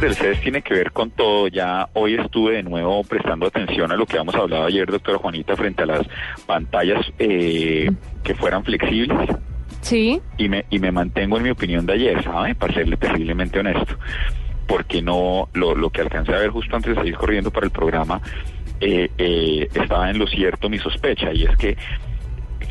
del CES tiene que ver con todo. Ya hoy estuve de nuevo prestando atención a lo que hemos hablado ayer, doctora Juanita, frente a las pantallas eh, que fueran flexibles. Sí. Y me, y me mantengo en mi opinión de ayer, ¿sabe? Para serle terriblemente honesto. Porque no, lo, lo que alcancé a ver justo antes de salir corriendo para el programa, eh, eh, estaba en lo cierto mi sospecha, y es que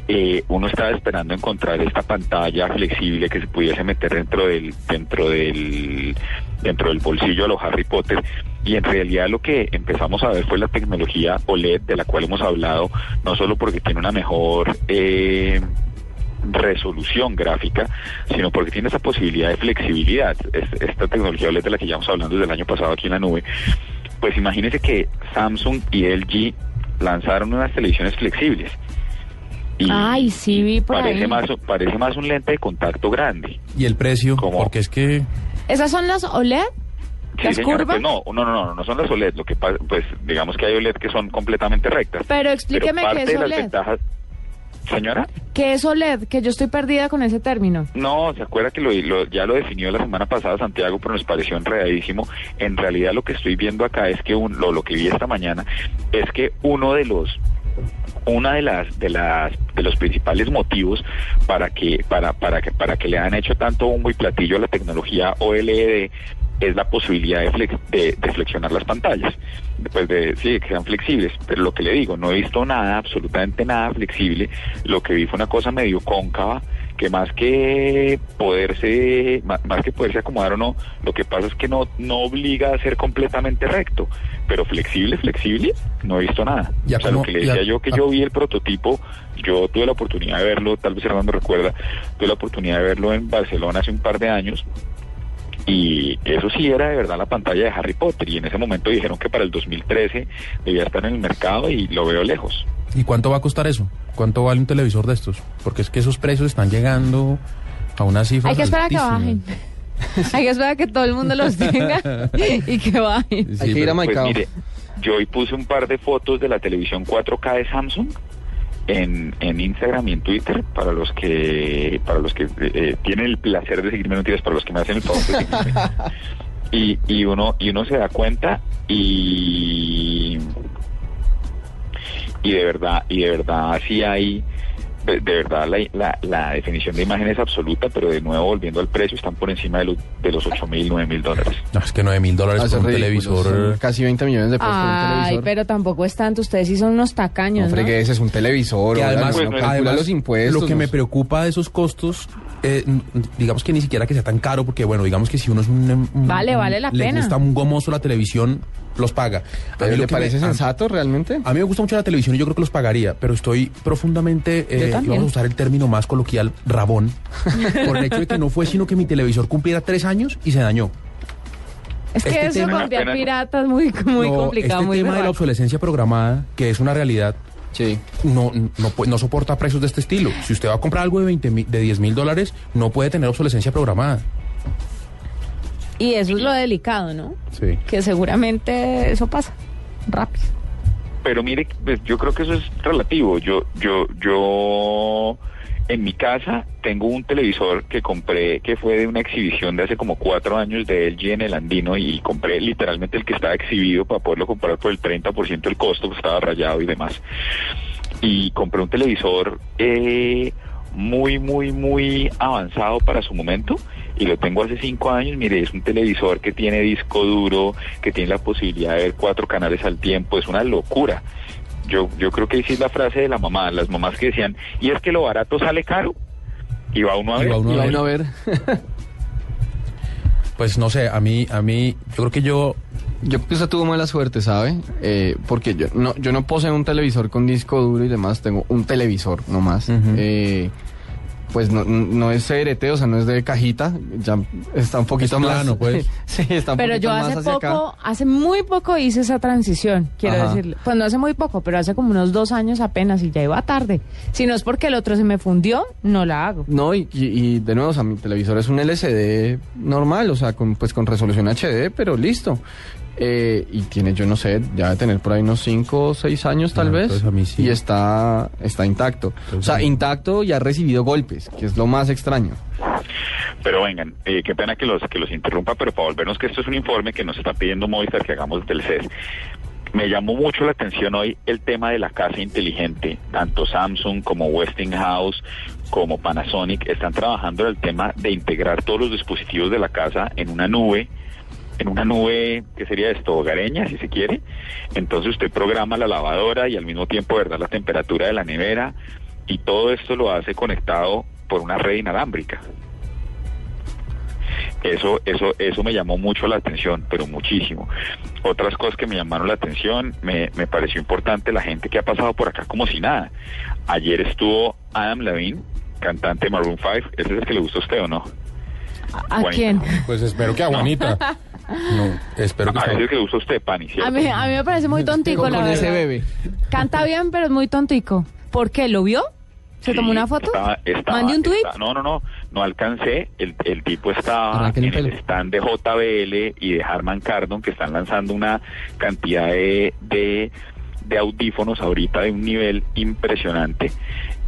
eh, uno estaba esperando encontrar esta pantalla flexible que se pudiese meter dentro del dentro del dentro del bolsillo a los Harry Potter y en realidad lo que empezamos a ver fue la tecnología OLED de la cual hemos hablado no solo porque tiene una mejor eh, resolución gráfica, sino porque tiene esa posibilidad de flexibilidad. Es- Esta tecnología OLED de la que llevamos hablando desde el año pasado aquí en la nube, pues imagínese que Samsung y LG lanzaron unas televisiones flexibles. Y Ay, sí, vi por parece ahí. más parece más un lente de contacto grande. ¿Y el precio? ¿Cómo? Porque es que... ¿Esas son las OLED? Sí, ¿Las señora, curvas? pues no, no, no, no, no son las OLED, lo que pasa, pues digamos que hay OLED que son completamente rectas. Pero explíqueme parte qué es de las OLED. ventajas, señora, ¿Qué es OLED? Que yo estoy perdida con ese término. no, se acuerda que lo, lo- ya lo definió la semana pasada Santiago, pero nos pareció enredadísimo. En realidad lo que estoy viendo acá es que un- lo, lo que vi esta mañana es que uno de los una de las de las de los principales motivos para que para para que para que le han hecho tanto bombo y platillo a la tecnología OLED es la posibilidad de, flex- de, de flexionar las pantallas, pues de sí que sean flexibles. Pero lo que le digo, no he visto nada, absolutamente nada flexible. Lo que vi fue una cosa medio cóncava que más que poderse más, que poderse acomodar o no, lo que pasa es que no no obliga a ser completamente recto, pero flexible, flexible, no he visto nada. Ya o sea, como- lo que le ya- decía yo que ah. yo vi el prototipo, yo tuve la oportunidad de verlo, tal vez Hernando recuerda, tuve la oportunidad de verlo en Barcelona hace un par de años y eso sí era de verdad la pantalla de Harry Potter y en ese momento dijeron que para el 2013 debía estar en el mercado y lo veo lejos. ¿Y cuánto va a costar eso? ¿Cuánto vale un televisor de estos? Porque es que esos precios están llegando a una cifra Hay que esperar a que bajen. Hay que esperar a que todo el mundo los tenga y que bajen. Sí, Hay que ir a Pues mire, yo hoy puse un par de fotos de la televisión 4K de Samsung en, en Instagram y en Twitter para los que para los que eh, tienen el placer de seguirme, no mentiras, para los que me hacen el favor de seguirme. y, y uno y uno se da cuenta y y de verdad y de verdad sí hay de, de verdad la, la, la definición de imagen es absoluta pero de nuevo volviendo al precio están por encima de los de los ocho mil nueve mil dólares No, es que 9 mil dólares por un ridículo, televisor. Casi 20 millones de pesos por un Ay, televisor. pero tampoco es tanto. Ustedes sí son unos tacaños, No es un televisor. Hola, además, Pues, además, los impuestos. lo que me preocupa de esos costos, eh, digamos que ni siquiera que sea tan caro, porque bueno, digamos que si uno es un... un- Vale, vale la le pena. gusta un gomoso la televisión, los paga. A ¿Pero mí lo ¿Le me- parece a- sensato realmente? A mí me gusta mucho la televisión y yo creo que los pagaría, pero estoy profundamente, eh, vamos a usar el término más coloquial, rabón, por el hecho de que no fue sino que mi televisor cumpliera tres años y se dañó. Es que Este eso tema- con Apenas- pirata es muy, muy No, complicado, este muy tema de la obsolescencia programada, que es una realidad, Sí. no, no, no soporta precios de este estilo. Si usted va a comprar algo de, 20 mil- de 10 mil dólares, no puede tener obsolescencia programada. Y eso es lo delicado, ¿no? Sí. Que seguramente eso pasa rápido. pero mire, pues, yo creo que eso es relativo. Yo, yo, yo, en mi casa tengo un televisor que compré, que fue de una exhibición de hace como cuatro años de LG en el Andino y compré literalmente el que estaba exhibido para poderlo comprar por el 30% del costo, que estaba rayado y demás. Y compré un televisor eh, muy, muy, muy avanzado para su momento y lo tengo hace cinco años. Mire, es un televisor que tiene disco duro, que tiene la posibilidad de ver cuatro canales al tiempo, es una locura. Yo, yo creo que sí es la frase de la mamá, las mamás que decían, y es que lo barato sale caro. Y va uno a Y ver. va uno Y a va ver. uno a ver. Pues no sé, a mí, a mí, yo creo que yo, Yo creo que usted tuvo mala suerte, ¿sabe? Eh, porque yo no, yo no poseo un televisor con disco duro y demás, tengo un televisor nomás. Ujú. Eh, pues no, no es CRT, o sea, no es de cajita, ya está un poquito Es más. plano, pues. sí, está un Pero poquito yo más hace acá. poco, hace muy poco hice esa transición, quiero Ajá. decirle. Pues no hace muy poco, pero hace como unos dos años apenas y ya iba tarde. Si no es porque el otro se me fundió, no la hago. No, y, y- y de nuevo, o sea, mi televisor es un LCD normal, o sea, con, pues con resolución HD, pero listo. Eh, y tiene, yo no sé, ya debe tener por ahí unos 5 o 6 años tal Ah, vez. entonces a mí sí. Y está, está intacto. Entonces o sea, intacto y ha recibido golpes, que es lo más extraño. Pero vengan, eh, qué pena que los, que los interrumpa, pero para volvernos que esto es un informe que nos está pidiendo Movistar que hagamos del CES. Me llamó mucho la atención hoy el tema de la casa inteligente. Tanto Samsung como Westinghouse como Panasonic están trabajando en el tema de integrar todos los dispositivos de la casa en una nube en una nube, que sería esto? Hogareña, si se quiere. Entonces usted programa la lavadora y al mismo tiempo, ¿verdad?, la temperatura de la nevera y todo esto lo hace conectado por una red inalámbrica. Eso, eso, eso me llamó mucho la atención, pero muchísimo. Otras cosas que me llamaron la atención, me, me pareció importante la gente que ha pasado por acá como si nada. Ayer estuvo Adam Levine, cantante de Maroon 5, ese es el que le gusta a usted o no. ¿A Bueno. quién? Pues espero que a Juanita. No, espero que es el que le gusta a usted, Pani, ¿cierto? A mí, a mí me parece muy tontico, la con ese verdad. bebé. Canta bien, pero es muy tontico. ¿Por qué? ¿Lo vio? ¿Se Sí, tomó una foto? estaba- estaba- ¿Mande un tuit? estaba- no, no, no, no alcancé. El, el tipo estaba en el stand de JBL y de Harman Kardon que están lanzando una cantidad de, de, de audífonos ahorita de un nivel impresionante.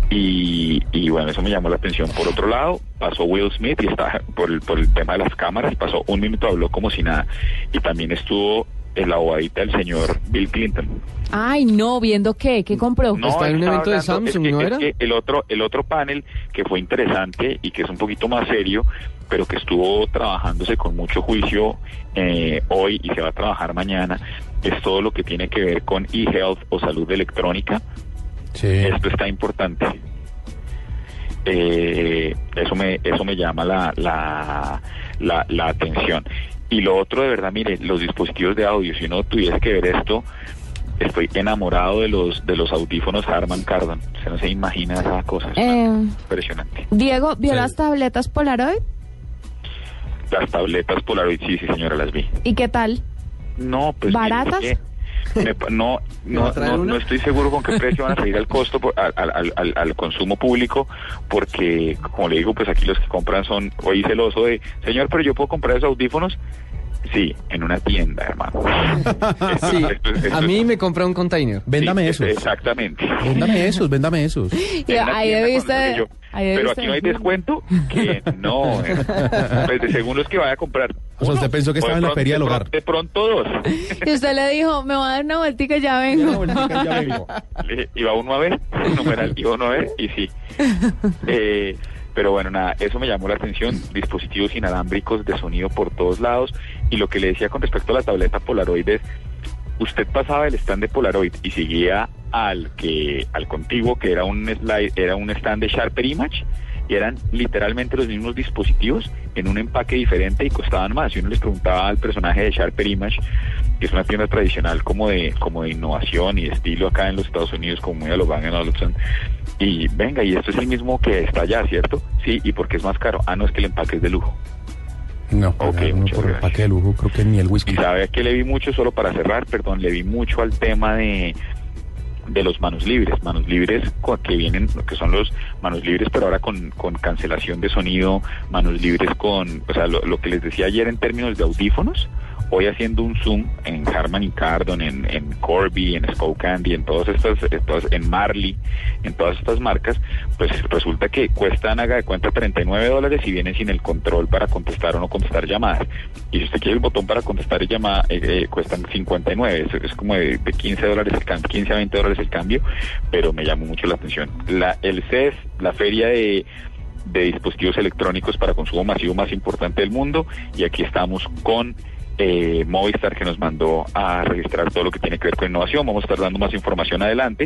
Y, y bueno, eso me llamó la atención. Por otro lado, pasó Will Smith y está por el, por el tema de las cámaras, pasó un minuto, habló como si nada. Y también estuvo en la bobadita del señor Bill Clinton. Ay, no, ¿viendo qué? ¿Qué compró? No, Está en un evento de Samsung, es que- ¿no es era? que el otro, el otro panel que fue interesante y que es un poquito más serio, pero que estuvo trabajándose con mucho juicio eh, hoy y se va a trabajar mañana, es todo lo que tiene que ver con e-health o salud electrónica. Sí. Esto está importante. Eh, eso me eso me llama la, la, la, la atención. Y lo otro, de verdad, mire, los dispositivos de audio, si uno tuviese que ver esto, estoy enamorado de los de los audífonos Harman Kardon. Usted no se imagina esa cosa, es Eh, impresionante. Diego, ¿vio Sí. las tabletas Polaroid? Las tabletas Polaroid, sí, sí, señora, las vi. ¿Y qué tal? No, pues... mire, ¿Baratas? que me no, ¿Me va no, no, no estoy seguro con qué precio van a salir al costo, por- al, al, al, al consumo público, porque, como le digo, pues aquí los que compran son, hoy celoso de, señor, pero yo puedo comprar esos audífonos. Sí, en una tienda, hermano. Sí, Esto es- esto a mí me compré un container. Véndame sí, esos. Exactamente. Véndame esos, véndame esos. Ahí ahí Pero aquí no hay descuento, que no. eh. Pues de según los que vaya a comprar. O sea, usted pensó que estaba en la pronto- feria del de hogar. De pronto dos. Y usted le dijo, me va a dar una vueltica y ya vengo. Le- iba uno a ver, numeral, iba uno a ver y sí. Eh, pero bueno, nada, eso me llamó la atención, dispositivos inalámbricos de sonido por todos lados y lo que le decía con respecto a la tableta Polaroid es, usted pasaba el stand de Polaroid y seguía al que al contiguo que era un slide, era un stand de Sharper Image y eran literalmente los mismos dispositivos en un empaque diferente y costaban más. Y uno les preguntaba al personaje de Sharper Image, es una tienda tradicional como de como de innovación y estilo acá en los Estados Unidos, como muy a los Bang Olufsen, y venga, y esto es el mismo que está allá, ¿cierto? Sí, ¿y por qué es más caro? Ah, no, es que el empaque es de lujo. No, Ok, pagar uno muchas por el gracias. paque de lujo, creo que ni el whisky. Y sabe a qué le vi mucho, solo para cerrar, perdón, le vi mucho al tema de de los manos libres, manos libres que vienen, que son los manos libres, pero ahora con, con cancelación de sonido, manos libres con, o sea, lo, lo que les decía ayer en términos de audífonos, hoy haciendo un zoom en Harman y Kardon, en, en Corby, en Spokane, en todas estas, estas- en Marley, en todas estas marcas, pues resulta que cuestan, haga de cuenta, 39 dólares y vienen sin el control para contestar o no contestar llamadas. Y si usted quiere el botón para contestar llamada, eh, eh, cuestan 59, es, es como de, de 15 dólares el cambio, 15 a 20 dólares el cambio, pero me llamó mucho la atención. La, el CES, la feria de de dispositivos electrónicos para consumo masivo más importante del mundo y aquí estamos con eh, Movistar que nos mandó a registrar todo lo que tiene que ver con innovación. Vamos a estar dando más información adelante.